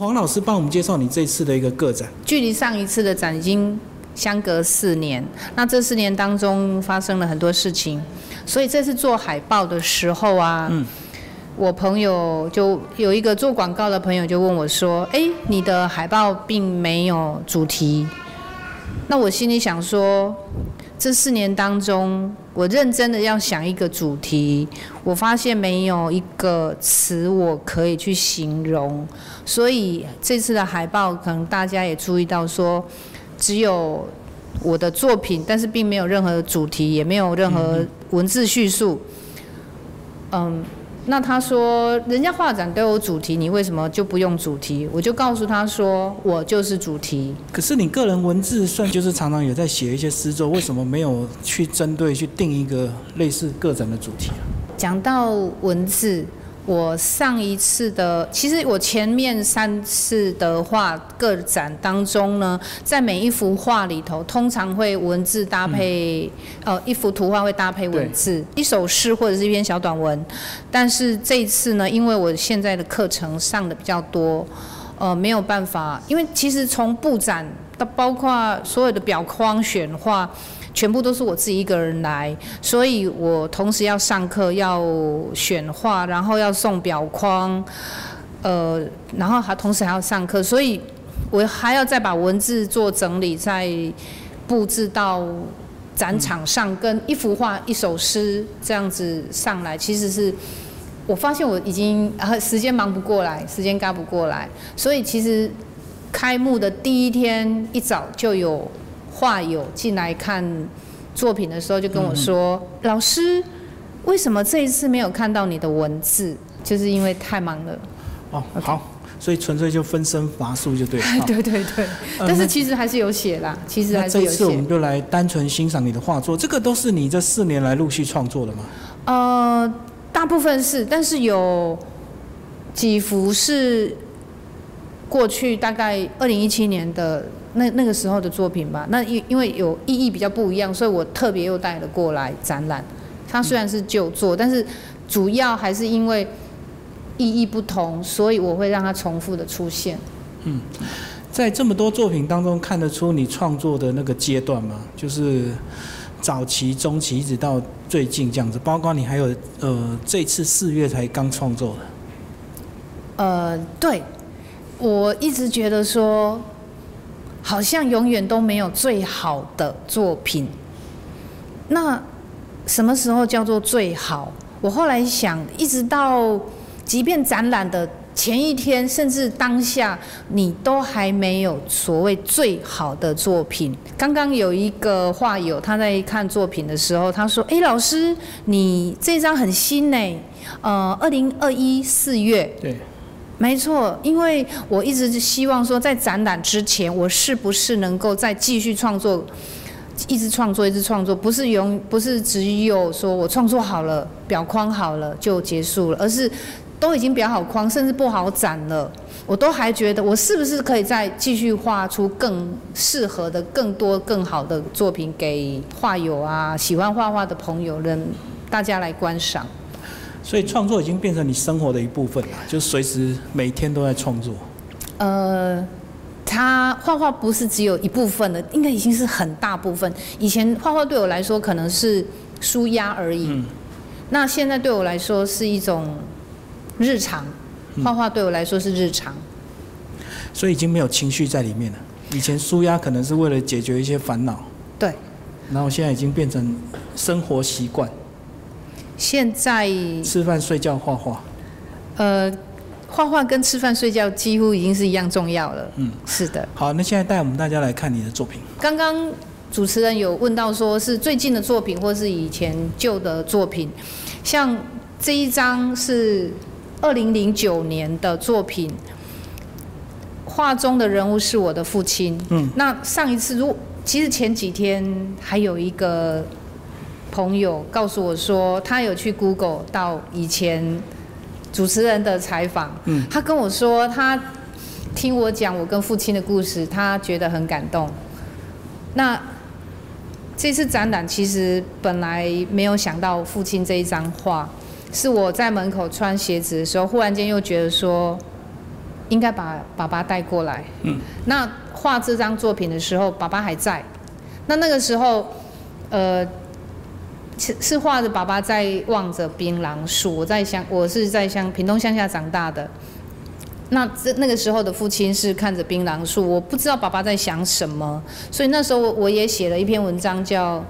黄老师帮我们介绍你这次的一个个展。距离上一次的展已经相隔四年，那这四年当中发生了很多事情，所以这次做海报的时候啊，嗯我朋友就有一个做广告的朋友就问我说：“哎，你的海报并没有主题。”那我心里想说，这四年当中，我认真的要想一个主题，我发现没有一个词我可以去形容，所以这次的海报可能大家也注意到说，只有我的作品，但是并没有任何主题，也没有任何文字叙述。嗯，那他说人家画展都有主题，你为什么就不用主题？我就告诉他说，我就是主题。可是你个人文字算就是常常有在写一些诗作，为什么没有去针对去定一个类似个展的主题啊？讲到文字，我上一次的，其实我前面三次的画个展当中呢，在每一幅画里头，通常会文字搭配，呃，一幅图画会搭配文字，一首诗或者是一篇小短文。但是这一次呢，因为我现在的课程上的比较多，呃，没有办法，因为其实从布展到包括所有的表框选画。全部都是我自己一个人来，所以我同时要上课，要选画，然后要送表框，呃，然后还同时还要上课，所以我还要再把文字做整理，再布置到展场上，跟一幅画、一首诗这样子上来，其实是我发现我已经啊时间忙不过来，时间赶不过来，所以其实开幕的第一天一早就有。画友进来看作品的时候，就跟我说：“老师，为什么这一次没有看到你的文字？就是因为太忙了。”哦，好，所以纯粹就分身乏术就对了。对对对，但是其实还是有写啦，其实还是有写。这次我们就来单纯欣赏你的画作，这个都是你这四年来陆续创作的吗？呃，大部分是，但是有几幅是过去大概二零一七年的。那那个时候的作品吧，那因因为有意义比较不一样，所以我特别又带了过来展览。它虽然是旧作，但是主要还是因为意义不同，所以我会让它重复的出现。嗯，在这么多作品当中，看得出你创作的那个阶段吗？就是早期、中期，一直到最近这样子。包括你还有呃，这次四月才刚创作的。呃，对，我一直觉得说。好像永远都没有最好的作品。那什么时候叫做最好？我后来想，一直到即便展览的前一天，甚至当下，你都还没有所谓最好的作品。刚刚有一个画友，他在看作品的时候，他说：“哎，老师，你这张很新呢，呃，二零二一四月。”对。没错，因为我一直希望说，在展览之前，我是不是能够再继续创作，一直创作，一直创作，不是永不是只有说我创作好了，表框好了就结束了，而是都已经裱好框，甚至不好展了，我都还觉得我是不是可以再继续画出更适合的、更多、更好的作品给画友啊，喜欢画画的朋友们，大家来观赏。所以创作已经变成你生活的一部分了，就随时每天都在创作。呃，他画画不是只有一部分的，应该已经是很大部分。以前画画对我来说可能是舒压而已，嗯，那现在对我来说是一种日常。画画对我来说是日常，所以已经没有情绪在里面了。以前舒压可能是为了解决一些烦恼，对，然后现在已经变成生活习惯。现在吃饭、睡觉、画画。呃，画画跟吃饭、睡觉几乎已经是一样重要了。嗯，是的。好，那现在带我们大家来看你的作品。刚刚主持人有问到，说是最近的作品，或是以前旧的作品。像这一张是二零零九年的作品，画中的人物是我的父亲。嗯，那上一次如其实前几天还有一个。朋友告诉我说，他有去 Google 到以前主持人的采访。嗯，他跟我说，他听我讲我跟父亲的故事，他觉得很感动。那这次展览其实本来没有想到父亲这一张画，是我在门口穿鞋子的时候，忽然间又觉得说，应该把爸爸带过来。嗯，那画这张作品的时候，爸爸还在。那那个时候，呃，是画着爸爸在望着槟榔树。我在乡，我是在乡屏东乡下长大的。那这那个时候的父亲是看着槟榔树，我不知道爸爸在想什么，所以那时候我也写了一篇文章，叫《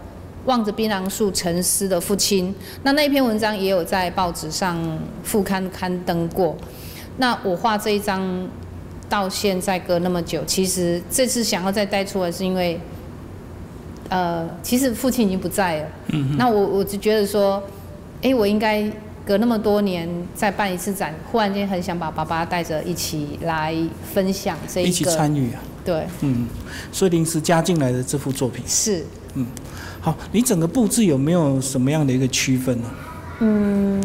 望着槟榔树沉思的父亲》。那那篇文章也有在报纸上副刊刊登过。那我画这一张到现在隔那么久，其实这次想要再带出来，是因为，呃，其实父亲已经不在了。嗯那我我就觉得说，哎，我应该隔那么多年再办一次展，忽然间很想把爸爸带着一起来分享这一起个，参与啊，对，嗯，所以临时加进来的这幅作品。是，嗯好，你整个布置有没有什么样的一个区分呢？嗯，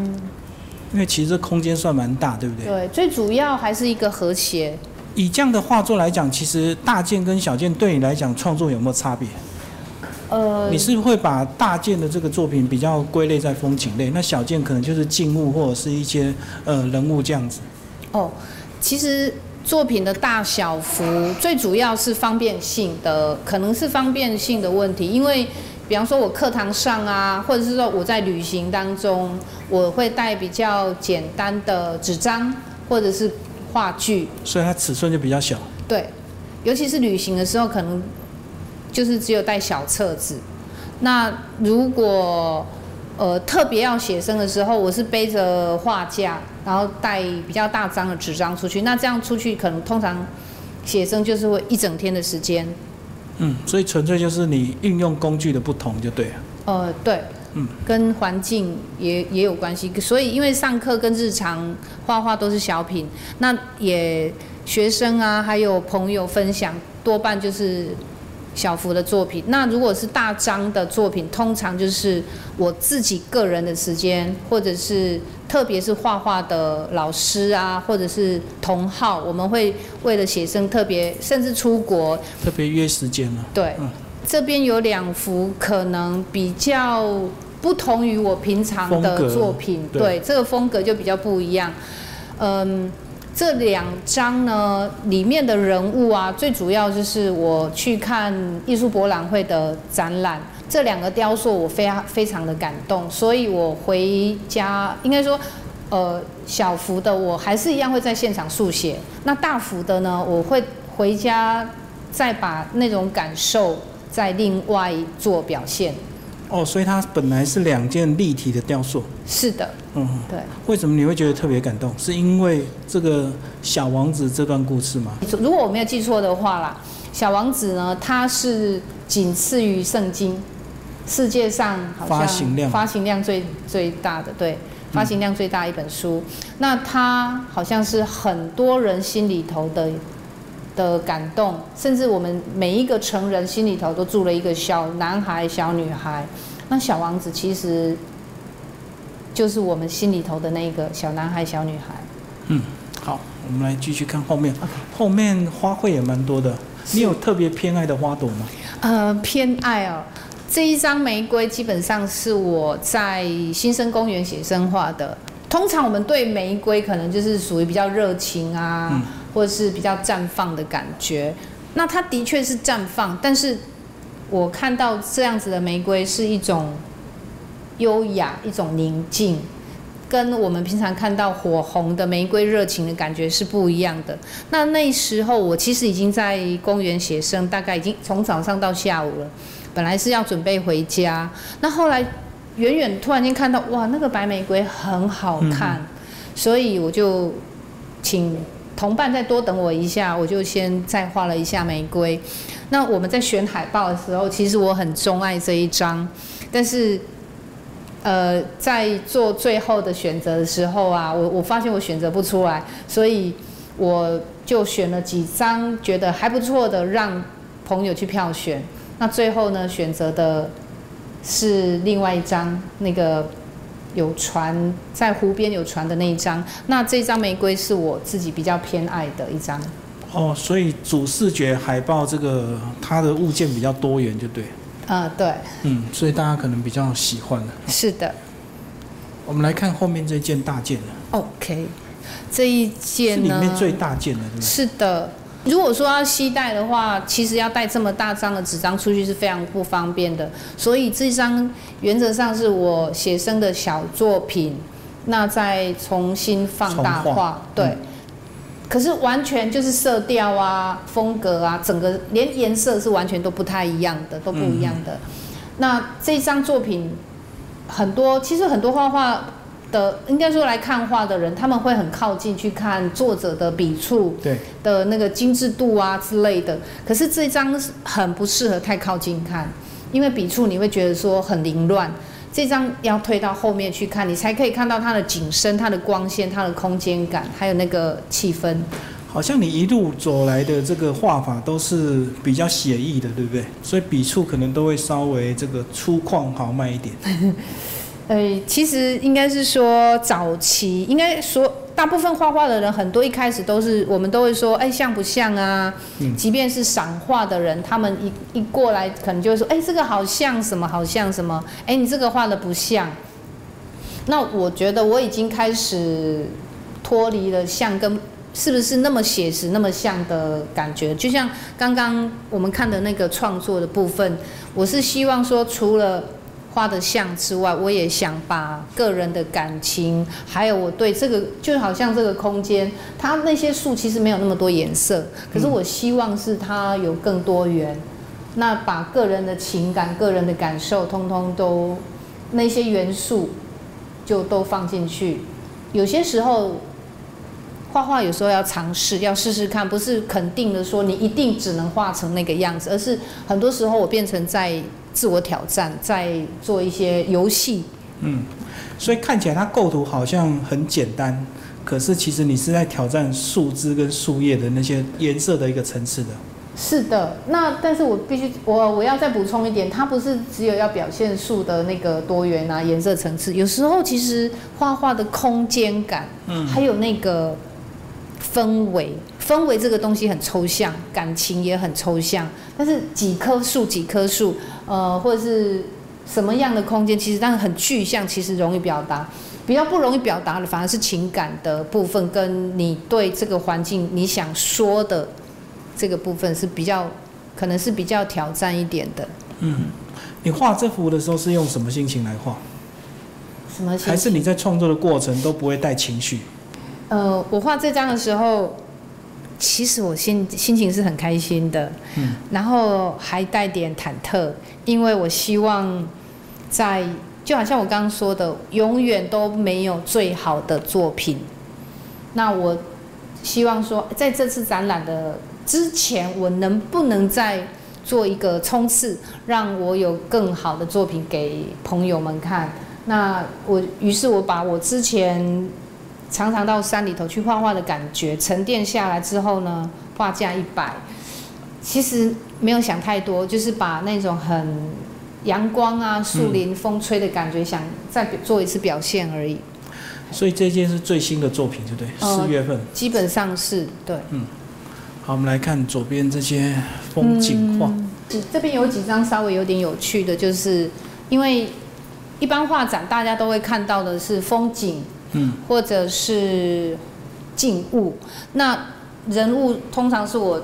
因为其实这空间算蛮大，对不对？对，最主要还是一个和谐。以这样的画作来讲，其实大件跟小件对你来讲创作有没有差别？呃你，是会把大件的这个作品比较归类在风景类，那小件可能就是静物或者是一些呃人物这样子。哦，其实作品的大小幅最主要是方便性的，可能是方便性的问题，因为比方说我课堂上啊，或者是说我在旅行当中，我会带比较简单的纸张或者是话具，所以它尺寸就比较小。对，尤其是旅行的时候，可能就是只有带小册子。那如果呃特别要写生的时候，我是背着画架，然后带比较大张的纸张出去。那这样出去，可能通常写生就是会一整天的时间。嗯，所以纯粹就是你运用工具的不同就对了。呃，对，嗯，跟环境也也有关系。所以因为上课跟日常画画都是小品，那也学生啊，还有朋友分享，多半就是小幅的作品。那如果是大张的作品，通常就是我自己个人的时间，或者是特别是画画的老师啊，或者是同好，我们会为了写生特别，甚至出国特别约时间了。对，嗯这边有两幅可能比较不同于我平常的作品，对对，这个风格就比较不一样。嗯，这两张呢，里面的人物啊，最主要就是我去看艺术博览会的展览，这两个雕塑我非常非常的感动，所以我回家应该说。呃，小幅的我还是一样会在现场速写，那大幅的呢，我会回家再把那种感受再另外做表现。哦，所以它本来是两件立体的雕塑。是的，嗯，对。为什么你会觉得特别感动？是因为这个小王子这段故事吗？如果我没有记错的话啦，小王子呢，它是仅次于圣经，世界上好像发行量发行量最最大的，对，发行量最大一本书。那它好像是很多人心里头的的感动，甚至我们每一个成人心里头都住了一个小男孩、小女孩。那小王子其实就是我们心里头的那个小男孩、小女孩。嗯好，我们来继续看后面。后面花卉也蛮多的。你有特别偏爱的花朵吗？呃，偏爱哦。这一张玫瑰基本上是我在新生公园写生画的。通常我们对玫瑰可能就是属于比较热情啊，嗯或者是比较绽放的感觉。那它的确是绽放，但是我看到这样子的玫瑰是一种优雅，一种宁静。跟我们平常看到火红的玫瑰热情的感觉是不一样的。那那时候我其实已经在公园写生，大概已经从早上到下午了。本来是要准备回家，那后来远远突然间看到，哇，那个白玫瑰很好看，所以我就请同伴再多等我一下，我就先再画了一下玫瑰。那我们在选海报的时候，其实我很钟爱这一张，但是。呃，在做最后的选择的时候啊，我我发现我选择不出来，所以我就选了几张觉得还不错的，让朋友去票选。那最后呢，选择的是另外一张，那个有船在湖边有船的那一张。那这张玫瑰是我自己比较偏爱的一张。哦，所以主视觉海报这个它的物件比较多元，就对。呃，对，嗯，所以大家可能比较喜欢的。是的。我们来看后面这件大件的。OK，这一件呢，里面最大件的，对不对？是的。如果说要携带的话，其实要带这么大张的纸张出去是非常不方便的。所以这张原则上是我写生的小作品，那再重新放大画化，对。嗯可是完全就是色调啊、风格啊，整个连颜色是完全都不太一样的，都不一样的。那这张作品很多，其实很多画画的，应该说来看画的人，他们会很靠近去看作者的笔触对，的那个精致度啊之类的。可是这张很不适合太靠近看，因为笔触你会觉得说很凌乱。这张要推到后面去看，你才可以看到它的景深、它的光线、它的空间感，还有那个气氛。好像你一路走来的这个画法都是比较写意的，对不对？所以笔触可能都会稍微这个粗犷豪迈一点。呃，其实应该是说早期，应该说大部分画画的人，很多一开始都是我们都会说，哎，像不像啊？嗯即便是赏画的人，他们一一过来，可能就会说，哎，这个好像什么，好像什么，哎，你这个画的不像。那我觉得我已经开始脱离了像跟是不是那么写实、那么像的感觉。就像刚刚我们看的那个创作的部分，我是希望说，除了画的像之外，我也想把个人的感情，还有我对这个，就好像这个空间，它那些树其实没有那么多颜色，可是我希望是它有更多元。那把个人的情感、个人的感受，通通都那些元素就都放进去。有些时候画画有时候要尝试，要试试看，不是肯定的说你一定只能画成那个样子，而是很多时候我变成在自我挑战，在做一些游戏。嗯，所以看起来它构图好像很简单，可是其实你是在挑战树枝跟树叶的那些颜色的一个层次的。是的，那但是我必须我我要再补充一点，它不是只有要表现树的那个多元啊颜色层次，有时候其实画画的空间感，嗯还有那个氛围，氛围这个东西很抽象，感情也很抽象，但是几棵树几棵树，呃，或者是什么样的空间，其实但是很具象，其实容易表达。比较不容易表达的，反而是情感的部分，跟你对这个环境你想说的这个部分是比较，可能是比较挑战一点的。嗯，你画这幅的时候是用什么心情来画？什么心情？还是你在创作的过程都不会带情绪？呃，我画这张的时候，其实我心心情是很开心的，嗯，然后还带点忐忑，因为我希望在就好像我刚刚说的，永远都没有最好的作品。那我希望说，在这次展览的之前，我能不能再做一个冲刺，让我有更好的作品给朋友们看？那我于是我把我之前常常到山里头去画画的感觉沉淀下来之后呢，画价一百，其实没有想太多，就是把那种很阳光啊、树林、风吹的感觉，想再做一次表现而已。所以这件是最新的作品，对不对？呃四月份。基本上是对。嗯好，我们来看左边这些风景画。嗯这边有几张稍微有点有趣的，就是因为一般画展大家都会看到的是风景，嗯，或者是静物。那人物通常是我，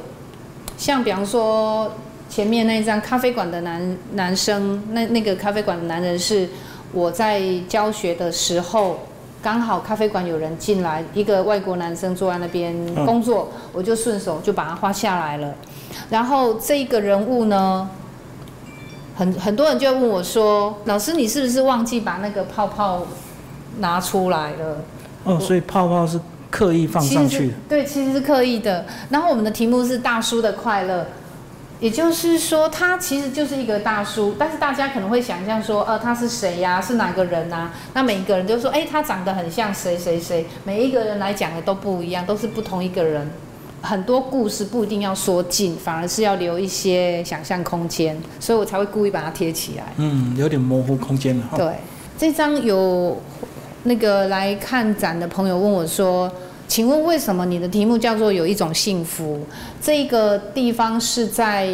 像比方说前面那一张咖啡馆的男男生，那那个咖啡馆的男人是我在教学的时候。刚好咖啡馆有人进来，一个外国男生坐在那边嗯工作，我就顺手就把它画下来了。然后这一个人物呢，很很多人就会问我说：“老师，你是不是忘记把那个泡泡拿出来了？”哦，所以泡泡是刻意放上去的。对，其实是刻意的。然后我们的题目是大叔的快乐，也就是说，他其实就是一个大叔，但是大家可能会想象说，呃，他是谁呀、是哪个人呐、那每一个人就说，哎，他长得很像谁谁谁，每一个人来讲的都不一样，都是不同一个人。很多故事不一定要说尽，反而是要留一些想象空间，所以我才会故意把它贴起来。嗯，有点模糊空间了。对，这张有那个来看展的朋友问我说：“请问为什么你的题目叫做有一种幸福？”这个地方是在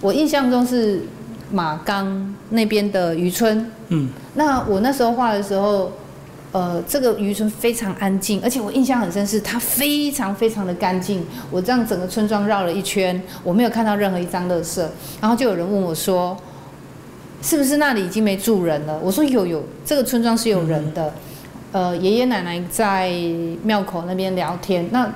我印象中是马冈那边的渔村。嗯，那我那时候画的时候，呃，这个渔村非常安静，而且我印象很深是它非常非常的干净。我这样整个村庄绕了一圈，我没有看到任何一张垃圾。然后就有人问我说：“是不是那里已经没住人了？”我说：“有有，这个村庄是有人的。呃，爷爷奶奶在庙口那边聊天，那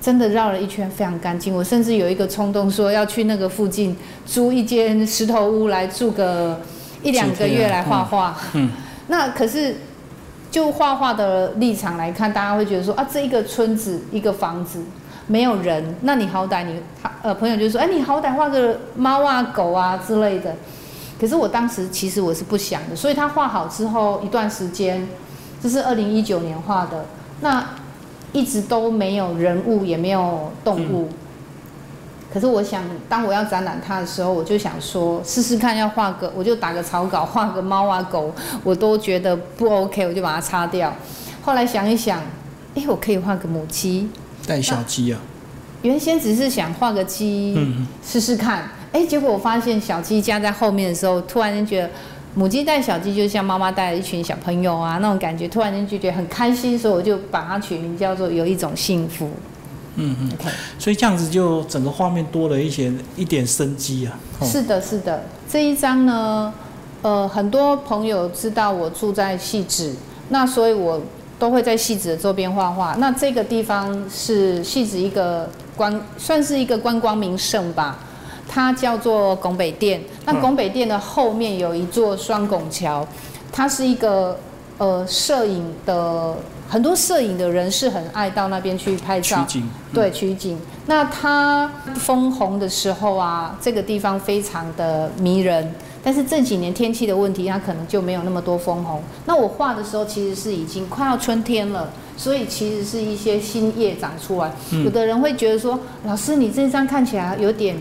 真的绕了一圈，非常干净。我甚至有一个冲动说要去那个附近租一间石头屋来住个一两个月来画画。嗯，那可是。就画画的立场来看，大家会觉得说啊，这一个村子一个房子没有人，那你好歹你他呃朋友就说，哎，你好歹画个猫啊狗啊之类的。可是我当时其实我是不想的，所以他画好之后一段时间，这是二零一九年画的，那一直都没有人物也没有动物。可是我想，当我要展览它的时候，我就想说，试试看要画个，我就打个草稿，画个猫啊狗，我都觉得不 OK，我就把它擦掉。后来想一想，哎，我可以画个母鸡，带小鸡啊。原先只是想画个鸡，试试看。哎，结果我发现小鸡加在后面的时候，突然间觉得母鸡带小鸡就像妈妈带了一群小朋友啊那种感觉，突然间就觉得很开心，所以我就把它取名叫做有一种幸福。嗯嗯，所以这样子就整个画面多了一些一点生机啊。是的，是的，这一张呢，呃，很多朋友知道我住在戏子，那所以我都会在戏子的周边画画。那这个地方是戏子一个观，算是一个观光名胜吧，它叫做拱北殿。那拱北殿的后面有一座双拱桥，它是一个呃摄影的。很多摄影的人是很爱到那边去拍照，取景。对，取景。那它枫红的时候啊，这个地方非常的迷人。但是这几年天气的问题，它可能就没有那么多枫红。那我画的时候，其实是已经快要春天了，所以其实是一些新叶长出来。有的人会觉得说，老师，你这张看起来有点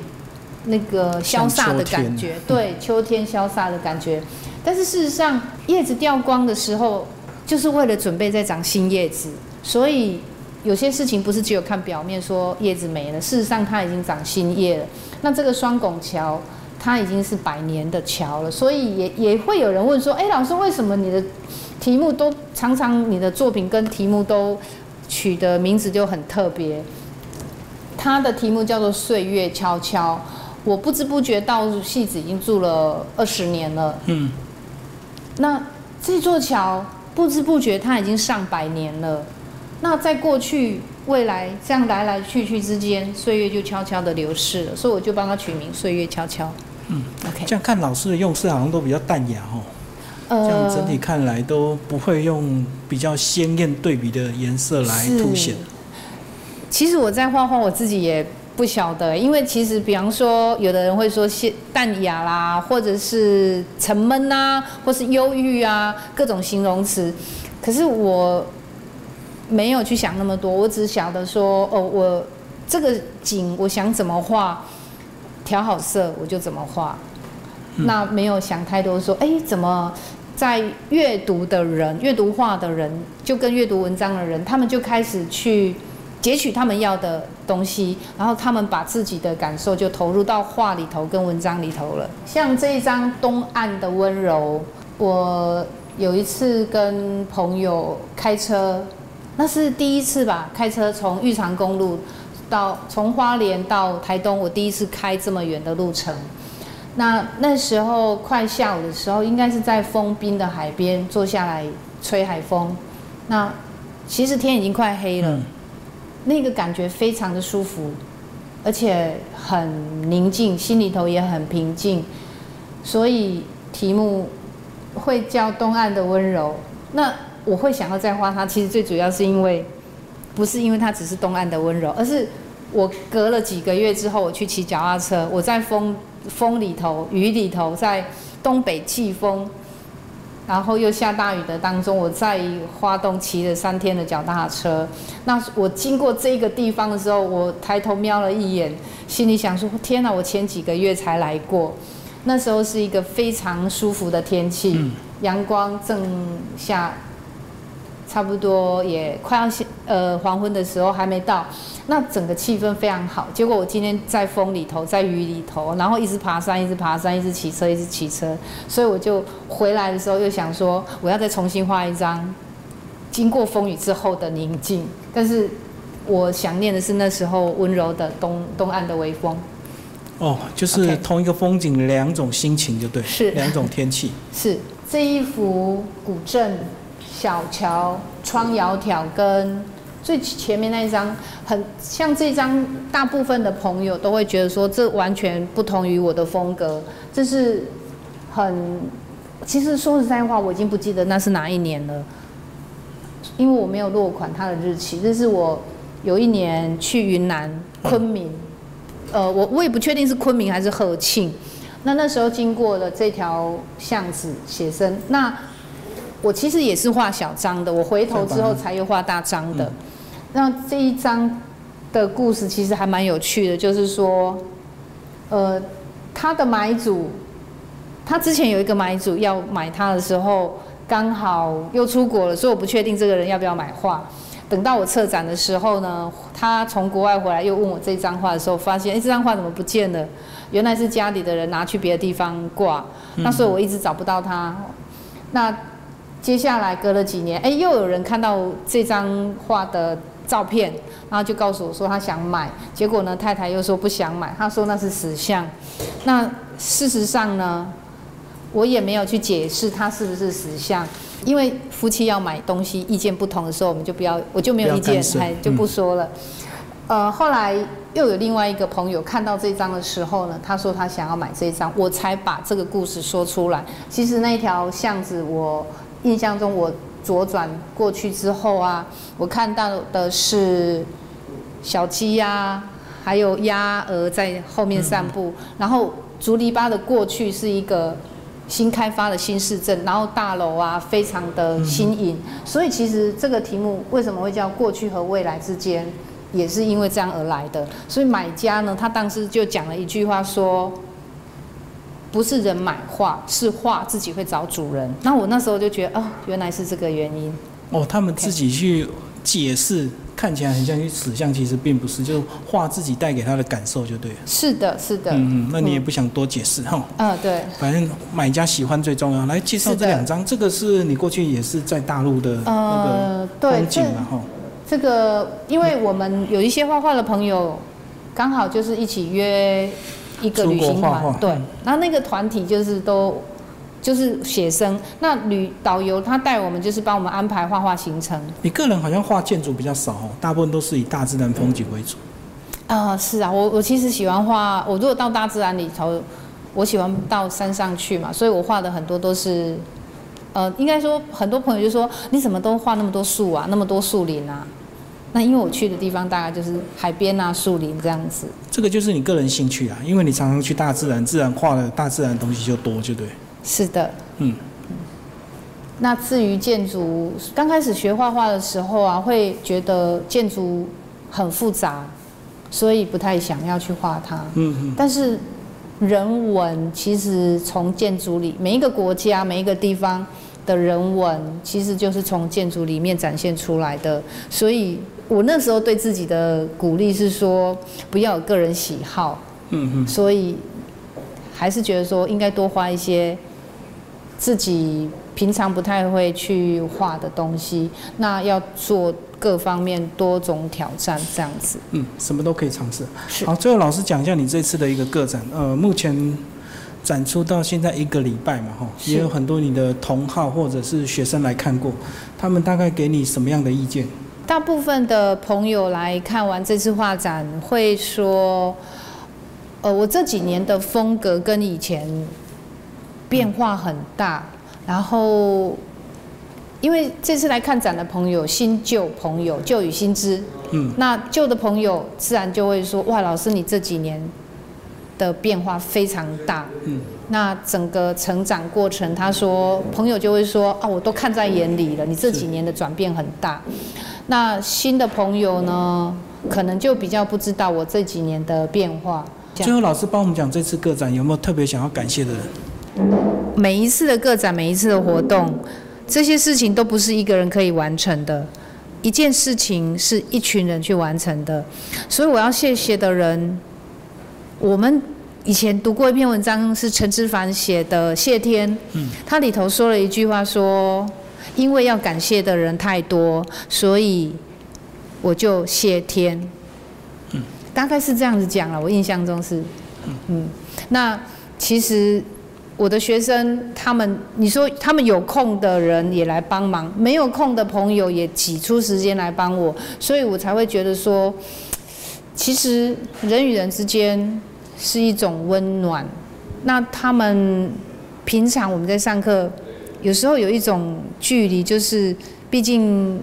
那个潇洒的感觉，对，秋天潇洒的感觉。但是事实上，叶子掉光的时候。就是为了准备再长新叶子，所以有些事情不是只有看表面说叶子没了，事实上它已经长新叶了。那这个双拱桥，它已经是百年的桥了，所以也也会有人问说：，哎，老师，为什么你的题目都常常你的作品跟题目都取的名字就很特别？它的题目叫做《岁月悄悄》，我不知不觉到戏子已经住了二十年了。嗯，那这座桥。不知不觉，它已经上百年了。那在过去、未来这样来来去去之间，岁月就悄悄的流逝了。所以我就帮他取名“岁月悄悄”。嗯，OK。这样看老师的用色好像都比较淡雅哦。呃，这样整体看来都不会用比较鲜艳对比的颜色来凸显。其实我在画画，我自己也。不晓得，因为其实，比方说，有的人会说些淡雅啦，或者是沉闷啊，或是忧郁啊，各种形容词。可是我没有去想那么多，我只晓得说，哦，我这个景，我想怎么画，调好色我就怎么画。那没有想太多，说，哎，怎么在阅读的人、阅读画的人，就跟阅读文章的人，他们就开始去。截取他们要的东西，然后他们把自己的感受就投入到画里头跟文章里头了。像这一张东岸的温柔，我有一次跟朋友开车，那是第一次吧，开车从玉长公路到从花莲到台东，我第一次开这么远的路程。那那时候快下午的时候，应该是在封冰的海边坐下来吹海风。那其实天已经快黑了。那个感觉非常的舒服，而且很宁静，心里头也很平静，所以题目会叫东岸的温柔。那我会想要再画它，其实最主要是因为，不是因为它只是东岸的温柔，而是我隔了几个月之后，我去骑脚踏车，我在风风里头、雨里头，在东北季风。然后又下大雨的当中，我在花东骑了三天的脚踏车。那我经过这个地方的时候，我抬头瞄了一眼，心里想说：天哪！我前几个月才来过，那时候是一个非常舒服的天气，阳光正下。差不多也快要呃黄昏的时候还没到，那整个气氛非常好。结果我今天在风里头，在雨里头，然后一直爬山，一直爬山，一直骑车，一直骑车。所以我就回来的时候又想说，我要再重新画一张经过风雨之后的宁静。但是我想念的是那时候温柔的东东岸的微风。哦，就是同一个风景，两种心情就对，是两种天气。是这一幅古镇、小桥、窗窈窕跟最前面那一张，很像这张，大部分的朋友都会觉得说，这完全不同于我的风格，这是很，其实说实在话，我已经不记得那是哪一年了，因为我没有落款它的日期，这是我有一年去云南昆明。呃，我我也不确定是昆明还是鹤庆，那那时候经过了这条巷子写生，那我其实也是画小张的，我回头之后才又画大张的。那这一张的故事其实还蛮有趣的，就是说，呃，他的买主，他之前有一个买主要买他的时候，刚好又出国了，所以我不确定这个人要不要买画。等到我策展的时候呢，他从国外回来又问我这张画的时候，发现哎，这张画怎么不见了？原来是家里的人拿去别的地方挂，那所以我一直找不到他。那接下来隔了几年，哎，又有人看到这张画的照片，然后就告诉我说他想买，结果呢，太太又说不想买，他说那是死相。那事实上呢，我也没有去解释他是不是死相。因为夫妻要买东西意见不同的时候，我们就不要，我就没有意见，哎，就不说了。呃，后来又有另外一个朋友看到这张的时候呢，他说他想要买这张，我才把这个故事说出来。其实那条巷子，我印象中我左转过去之后啊，我看到的是小鸡呀，还有鸭鹅在后面散步，然后竹篱笆的过去是一个。新开发的新市镇，然后大楼啊，非常的新颖，所以其实这个题目为什么会叫过去和未来之间，也是因为这样而来的。所以买家呢，他当时就讲了一句话说，不是人买画，是画自己会找主人。那我那时候就觉得，哦，原来是这个原因。哦，他们自己去解释。看起来很像去死相，其实并不是，就是画自己带给他的感受就对了。是的，是的。嗯嗯，那你也不想多解释哈。嗯，对。反正买家喜欢最重要。来介绍这两张，这个是你过去也是在大陆的那个风景嘛哈。这个，因为我们有一些画画的朋友，刚好就是一起约一个旅行团，对，然后那个团体就是都。就是写生，那旅导游他带我们，就是帮我们安排画画行程。你个人好像画建筑比较少哦，大部分都是以大自然风景为主。啊，是啊，我我其实喜欢画，我如果到大自然里头，我喜欢到山上去嘛，所以我画的很多都是，呃，应该说很多朋友就说你怎么都画那么多树啊，那么多树林啊？那因为我去的地方大概就是海边啊，树林这样子。这个就是你个人兴趣啊，因为你常常去大自然，自然画的大自然的东西就多，就对。是的，嗯，那至于建筑，刚开始学画画的时候啊，会觉得建筑很复杂，所以不太想要去画它。嗯嗯。但是人文其实从建筑里，每一个国家、每一个地方的人文，其实就是从建筑里面展现出来的。所以我那时候对自己的鼓励是说，不要有个人喜好。嗯嗯。所以还是觉得说，应该多画一些。自己平常不太会去画的东西，那要做各方面多种挑战，这样子。嗯，什么都可以尝试。好，最后老师讲一下你这次的一个个展。呃，目前展出到现在一个礼拜嘛，哈，也有很多你的同好或者是学生来看过，他们大概给你什么样的意见？大部分的朋友来看完这次画展，会说，呃，我这几年的风格跟以前。变化很大，然后因为这次来看展的朋友，新旧朋友，旧与新知，嗯，那旧的朋友自然就会说，哇，老师你这几年的变化非常大，嗯，那整个成长过程，他说朋友就会说，啊，我都看在眼里了，你这几年的转变很大，那新的朋友呢，可能就比较不知道我这几年的变化。最后，老师帮我们讲这次个展有没有特别想要感谢的人？每一次的个展，每一次的活动，这些事情都不是一个人可以完成的。一件事情是一群人去完成的，所以我要谢谢的人，我们以前读过一篇文章，是陈之凡写的《谢天》，他里头说了一句话，说因为要感谢的人太多，所以我就谢天。嗯，大概是这样子讲了，我印象中是，嗯，那其实我的学生他们，你说他们有空的人也来帮忙，没有空的朋友也挤出时间来帮我，所以我才会觉得说，其实人与人之间是一种温暖。那他们平常我们在上课，有时候有一种距离，就是毕竟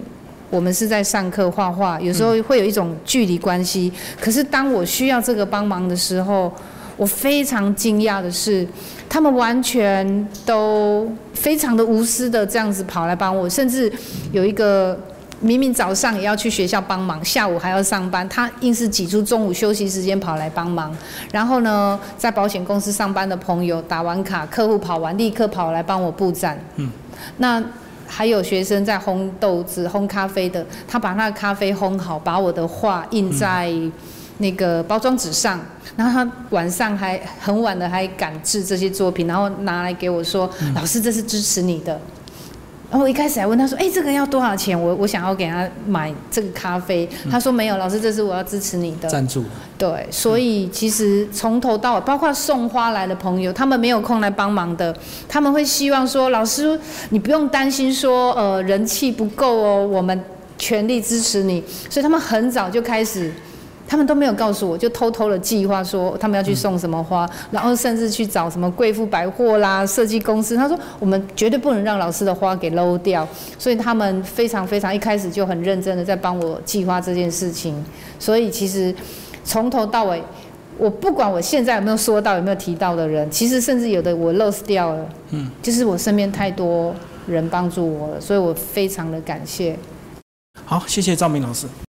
我们是在上课画画，有时候会有一种距离关系。可是当我需要这个帮忙的时候，我非常惊讶的是，他们完全都非常的无私的这样子跑来帮我，甚至有一个。明明早上也要去学校帮忙，下午还要上班，他硬是挤出中午休息时间跑来帮忙。然后呢，在保险公司上班的朋友打完卡，客户跑完，立刻跑来帮我布展。嗯，那还有学生在烘豆子、烘咖啡的，他把那个咖啡烘好，把我的画印在那个包装纸上，然后他晚上还很晚的还赶制这些作品，然后拿来给我说：“老师，这是支持你的。”然后我一开始还问他说：“哎，这个要多少钱？我我想要给他买这个咖啡。”他说：“没有，老师，这是我要支持你的赞助。”对，所以其实从头到尾，包括送花来的朋友，他们没有空来帮忙的，他们会希望说：“老师，你不用担心说，呃，人气不够哦，我们全力支持你。”所以他们很早就开始。他们都没有告诉我，就偷偷的计划说他们要去送什么花，然后甚至去找什么贵妇百货啦、设计公司。他说我们绝对不能让老师的花给漏掉，所以他们非常非常一开始就很认真的在帮我计划这件事情。所以其实从头到尾，我不管我现在有没有说到有没有提到的人，其实甚至有的我 lose 掉了。嗯，就是我身边太多人帮助我了，所以我非常的感谢。好，谢谢赵明老师。